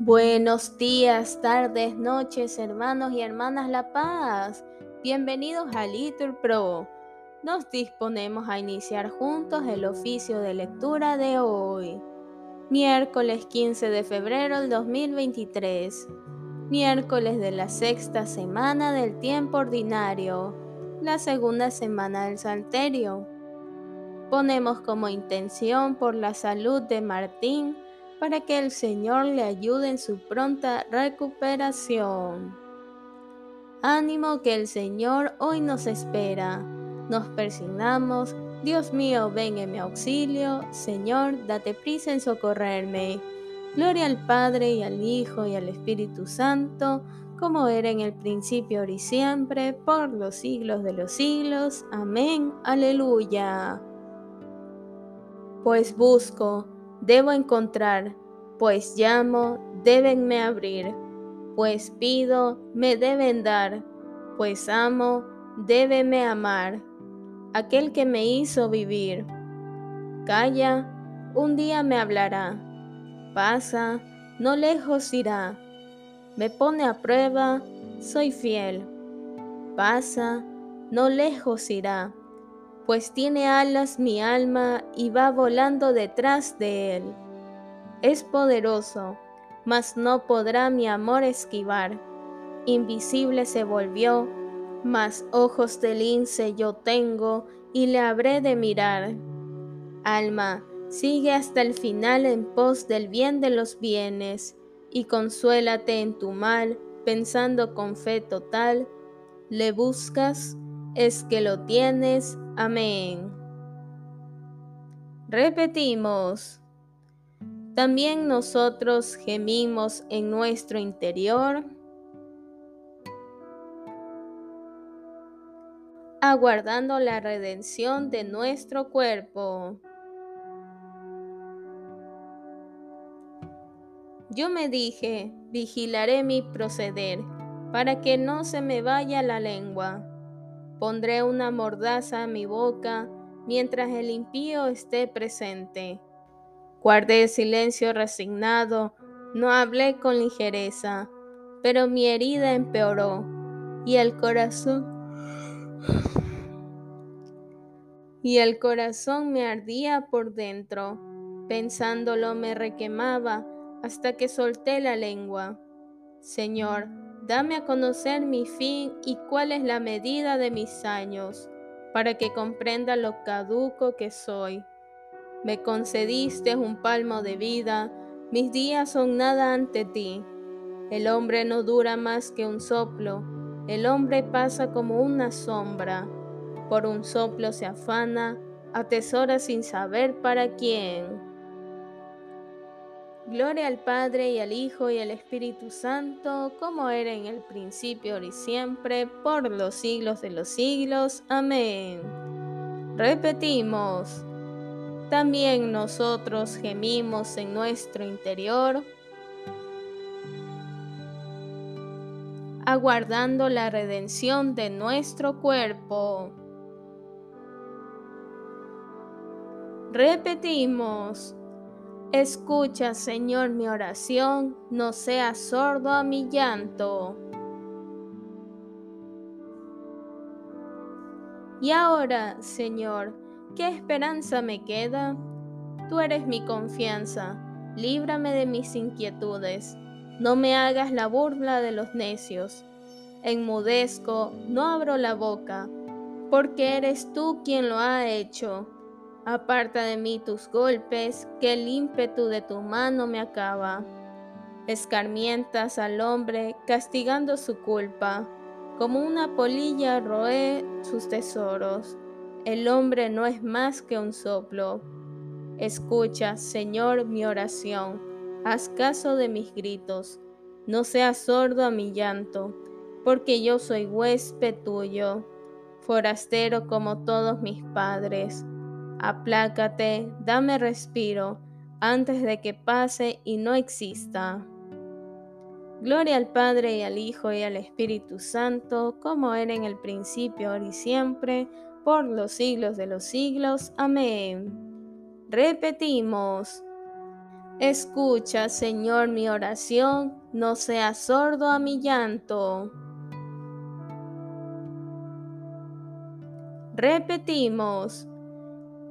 Buenos días, tardes, noches, hermanos y hermanas La Paz. Bienvenidos a Little Pro. Nos disponemos a iniciar juntos el oficio de lectura de hoy, miércoles 15 de febrero del 2023, miércoles de la sexta semana del tiempo ordinario, la segunda semana del Salterio. Ponemos como intención por la salud de Martín, para que el Señor le ayude en su pronta recuperación. Ánimo que el Señor hoy nos espera. Nos persignamos. Dios mío, ven en mi auxilio. Señor, date prisa en socorrerme. Gloria al Padre y al Hijo y al Espíritu Santo, como era en el principio, ahora y siempre, por los siglos de los siglos. Amén. Aleluya. Pues busco debo encontrar, pues llamo, débenme abrir, pues pido, me deben dar, pues amo, débeme amar, aquel que me hizo vivir. Calla, un día me hablará, pasa, no lejos irá, me pone a prueba, soy fiel, pasa, no lejos irá pues tiene alas mi alma y va volando detrás de él. Es poderoso, mas no podrá mi amor esquivar. Invisible se volvió, mas ojos de lince yo tengo y le habré de mirar. Alma, sigue hasta el final en pos del bien de los bienes, y consuélate en tu mal, pensando con fe total, le buscas, es que lo tienes, Amén. Repetimos. También nosotros gemimos en nuestro interior, aguardando la redención de nuestro cuerpo. Yo me dije, vigilaré mi proceder, para que no se me vaya la lengua Pondré una mordaza a mi boca mientras el impío esté presente. Guardé silencio resignado, no hablé con ligereza, pero mi herida empeoró y el corazón y el corazón me ardía por dentro. Pensándolo me requemaba hasta que solté la lengua. Señor, Dame a conocer mi fin y cuál es la medida de mis años, para que comprenda lo caduco que soy. Me concediste un palmo de vida, mis días son nada ante ti. El hombre no dura más que un soplo, el hombre pasa como una sombra. Por un soplo se afana, atesora sin saber para quién. Gloria al Padre y al Hijo y al Espíritu Santo, como era en el principio, ahora y siempre, por los siglos de los siglos. Amén. Repetimos, también nosotros gemimos en nuestro interior, aguardando la redención de nuestro cuerpo. Repetimos, Escucha, Señor, mi oración, no seas sordo a mi llanto. Y ahora, Señor, ¿qué esperanza me queda? Tú eres mi confianza, líbrame de mis inquietudes, no me hagas la burla de los necios. Enmudezco, no abro la boca, porque eres tú quien lo ha hecho Aparta de mí tus golpes, que el ímpetu de tu mano me acaba. Escarmientas al hombre, castigando su culpa. Como una polilla roe sus tesoros. El hombre no es más que un soplo. Escucha, Señor, mi oración. Haz caso de mis gritos. No seas sordo a mi llanto, porque yo soy huésped tuyo, forastero como todos mis padres aplácate, dame respiro, antes de que pase y no exista. Gloria al Padre y al Hijo y al Espíritu Santo, como era en el principio, ahora y siempre, por los siglos de los siglos. Amén. Repetimos. Escucha, Señor, mi oración, no seas sordo a mi llanto. Repetimos,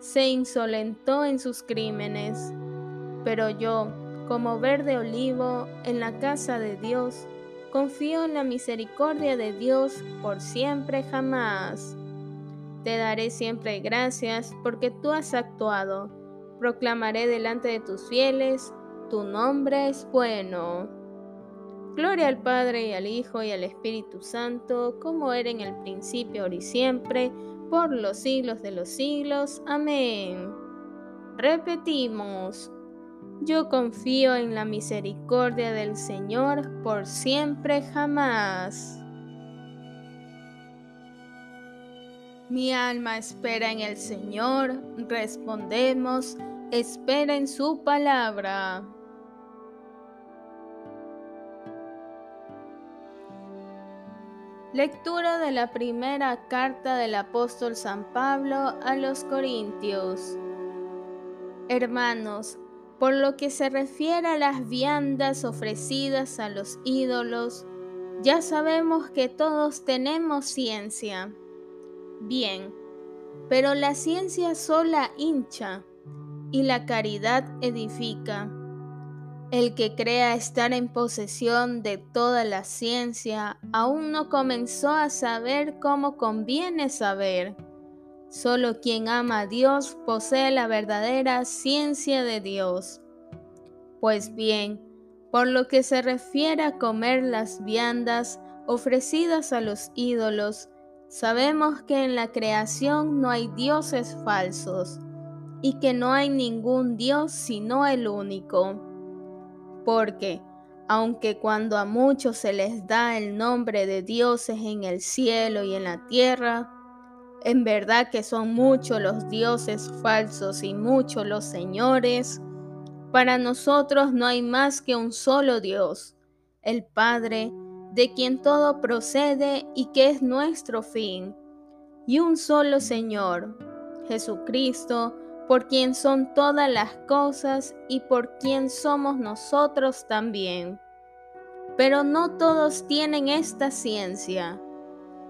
se insolentó en sus crímenes. Pero yo, como verde olivo en la casa de Dios, confío en la misericordia de Dios por siempre jamás. Te daré siempre gracias porque tú has actuado proclamaré delante de tus fieles, tu nombre es bueno. Gloria al Padre y al Hijo y al Espíritu Santo, como era en el principio, ahora y siempre, por los siglos de los siglos. Amén. Repetimos, yo confío en la misericordia del Señor por siempre jamás. Mi alma espera en el Señor, respondemos, espera en su palabra. Lectura de la primera carta del apóstol San Pablo a los Corintios. Hermanos, por lo que se refiere a las viandas ofrecidas a los ídolos, ya sabemos que todos tenemos ciencia. Bien, pero la ciencia sola hincha y la caridad edifica. El que crea estar en posesión de toda la ciencia aún no comenzó a saber cómo conviene saber. Solo quien ama a Dios posee la verdadera ciencia de Dios. Pues bien, por lo que se refiere a comer las viandas ofrecidas a los ídolos, sabemos que en la creación no hay dioses falsos y que no hay ningún Dios sino el único. Porque, aunque cuando a muchos se les da el nombre de dioses en el cielo y en la tierra, en verdad que son muchos los dioses falsos y muchos los señores, para nosotros no hay más que un solo Dios, el Padre, de quien todo procede y que es nuestro fin, y un solo Señor, Jesucristo, por quien son todas las cosas y por quien somos nosotros también. Pero no todos tienen esta ciencia.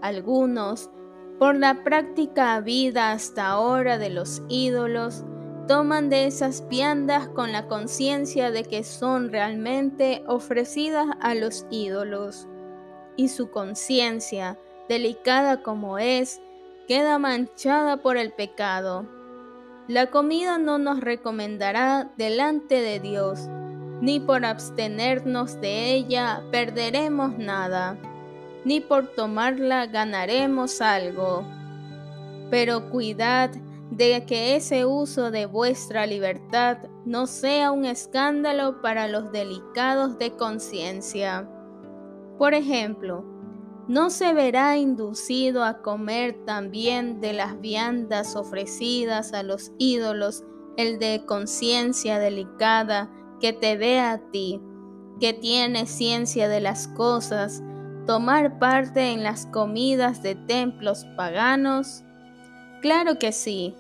Algunos, por la práctica vida hasta ahora de los ídolos, toman de esas viandas con la conciencia de que son realmente ofrecidas a los ídolos, y su conciencia, delicada como es, queda manchada por el pecado la comida no nos recomendará delante de Dios, ni por abstenernos de ella perderemos nada, ni por tomarla ganaremos algo. Pero cuidad de que ese uso de vuestra libertad no sea un escándalo para los delicados de conciencia. Por ejemplo, no se verá inducido a comer también de las viandas ofrecidas a los ídolos el de conciencia delicada que te ve a ti, que tiene ciencia de las cosas, tomar parte en las comidas de templos paganos? Claro que sí.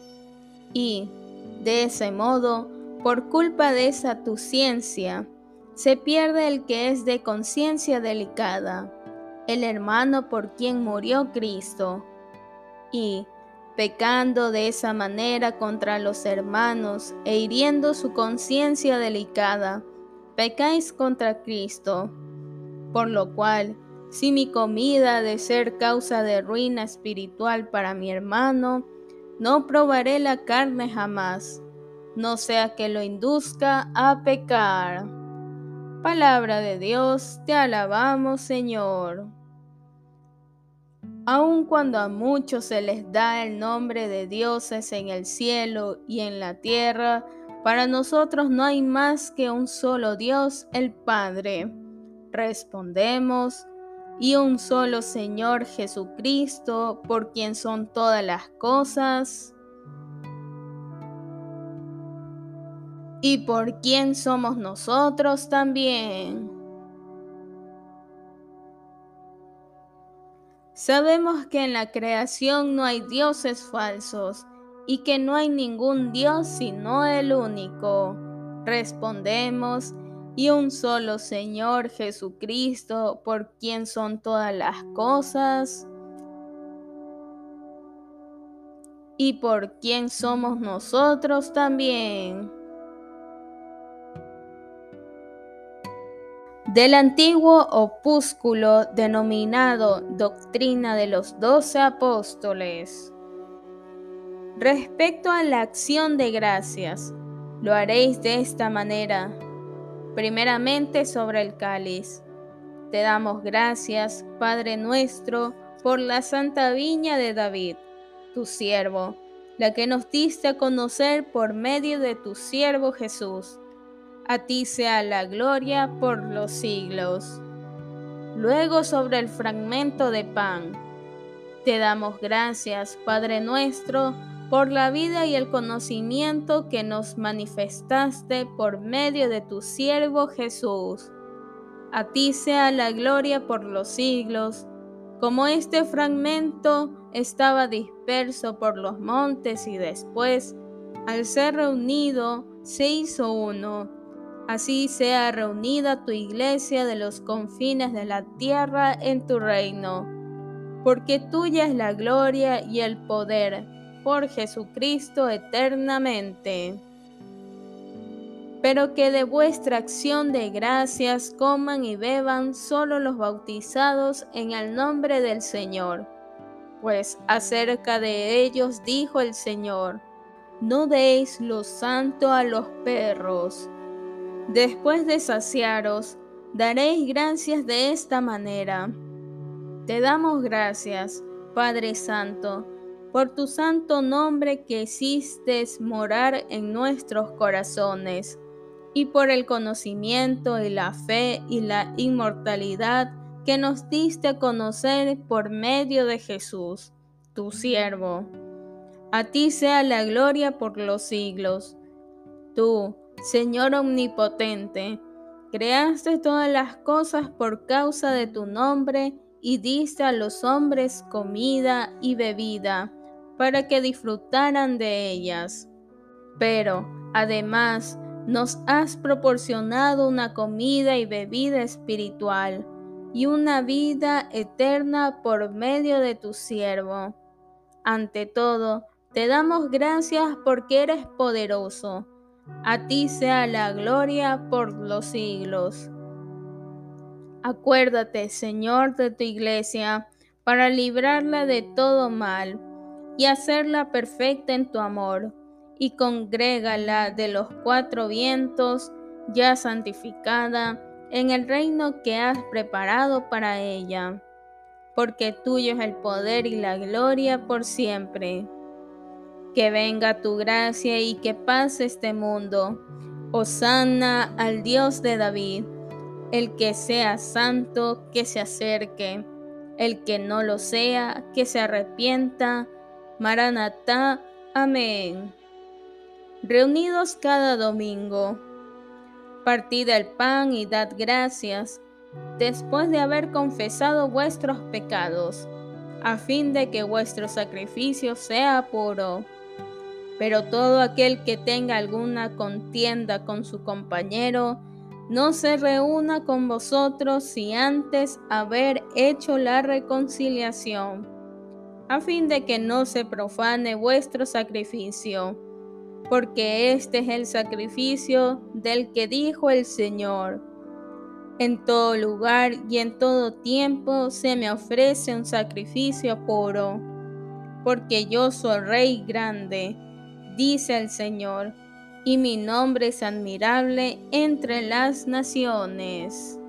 Y, de ese modo, por culpa de esa tu ciencia, se pierde el que es de conciencia delicada el hermano por quien murió Cristo. Y, pecando de esa manera contra los hermanos e hiriendo su conciencia delicada, pecáis contra Cristo, por lo cual, si mi comida ha de ser causa de ruina espiritual para mi hermano, no probaré la carne jamás, no sea que lo induzca a pecar. Palabra de Dios, te alabamos Señor. Aun cuando a muchos se les da el nombre de dioses en el cielo y en la tierra, para nosotros no hay más que un solo Dios, el Padre. Respondemos, y un solo Señor Jesucristo, por quien son todas las cosas, y por quien somos nosotros también. Sabemos que en la creación no hay dioses falsos y que no hay ningún Dios sino el único. Respondemos, y un solo Señor Jesucristo, por quien son todas las cosas y por quien somos nosotros también. Del antiguo opúsculo denominado Doctrina de los Doce Apóstoles. Respecto a la acción de gracias, lo haréis de esta manera. Primeramente sobre el cáliz. Te damos gracias, Padre nuestro, por la santa viña de David, tu siervo, la que nos diste a conocer por medio de tu siervo Jesús. A ti sea la gloria por los siglos. Luego sobre el fragmento de pan. Te damos gracias, Padre nuestro, por la vida y el conocimiento que nos manifestaste por medio de tu siervo Jesús. A ti sea la gloria por los siglos. Como este fragmento estaba disperso por los montes y después, al ser reunido, se hizo uno. Así sea reunida tu iglesia de los confines de la tierra en tu reino, porque tuya es la gloria y el poder por Jesucristo eternamente. Pero que de vuestra acción de gracias coman y beban solo los bautizados en el nombre del Señor. Pues acerca de ellos dijo el Señor, no deis lo santo a los perros. Después de saciaros, daréis gracias de esta manera. Te damos gracias, Padre Santo, por tu santo nombre que hiciste morar en nuestros corazones, y por el conocimiento y la fe y la inmortalidad que nos diste a conocer por medio de Jesús, tu siervo. A ti sea la gloria por los siglos. Tú, Señor omnipotente, creaste todas las cosas por causa de tu nombre y diste a los hombres comida y bebida para que disfrutaran de ellas. Pero, además, nos has proporcionado una comida y bebida espiritual y una vida eterna por medio de tu siervo. Ante todo, te damos gracias porque eres poderoso. A ti sea la gloria por los siglos. Acuérdate, Señor, de tu iglesia, para librarla de todo mal y hacerla perfecta en tu amor, y congrégala de los cuatro vientos, ya santificada, en el reino que has preparado para ella, porque tuyo es el poder y la gloria por siempre. Que venga tu gracia y que pase este mundo. Osana al Dios de David, el que sea santo, que se acerque, el que no lo sea, que se arrepienta, Maranatá. Amén. Reunidos cada domingo, partid el pan y dad gracias, después de haber confesado vuestros pecados, a fin de que vuestro sacrificio sea puro. Pero todo aquel que tenga alguna contienda con su compañero, no se reúna con vosotros si antes haber hecho la reconciliación a fin de que no se profane vuestro sacrificio. porque este es el sacrificio del que dijo el Señor. En todo lugar y en todo tiempo se me ofrece un sacrificio puro, porque yo soy rey grande, dice el Señor, y mi nombre es admirable entre las naciones.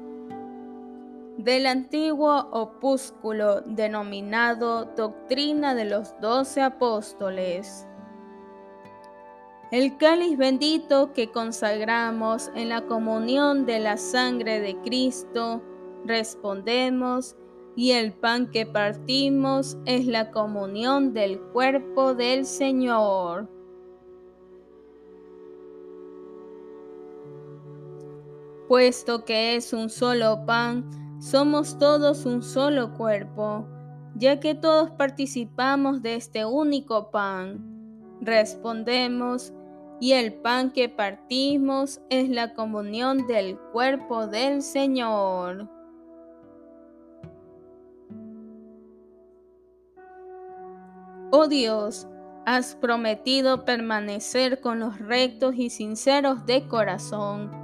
Del antiguo opúsculo denominado Doctrina de los Doce Apóstoles. El cáliz bendito que consagramos en la comunión de la sangre de Cristo, respondemos, y el pan que partimos es la comunión del cuerpo del Señor. Puesto que es un solo pan, somos todos un solo cuerpo, ya que todos participamos de este único pan. Respondemos, y el pan que partimos es la comunión del cuerpo del Señor. Oh Dios, has prometido permanecer con los rectos y sinceros de corazón.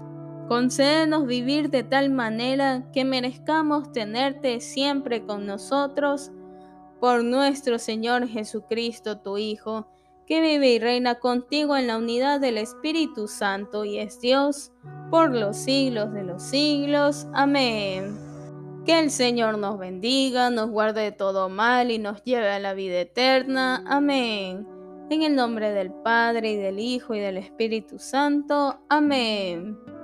Concédenos vivir de tal manera que merezcamos tenerte siempre con nosotros, por nuestro Señor Jesucristo, tu Hijo, que vive y reina contigo en la unidad del Espíritu Santo y es Dios por los siglos de los siglos. Amén. Que el Señor nos bendiga, nos guarde de todo mal y nos lleve a la vida eterna. Amén. En el nombre del Padre y del Hijo y del Espíritu Santo. Amén.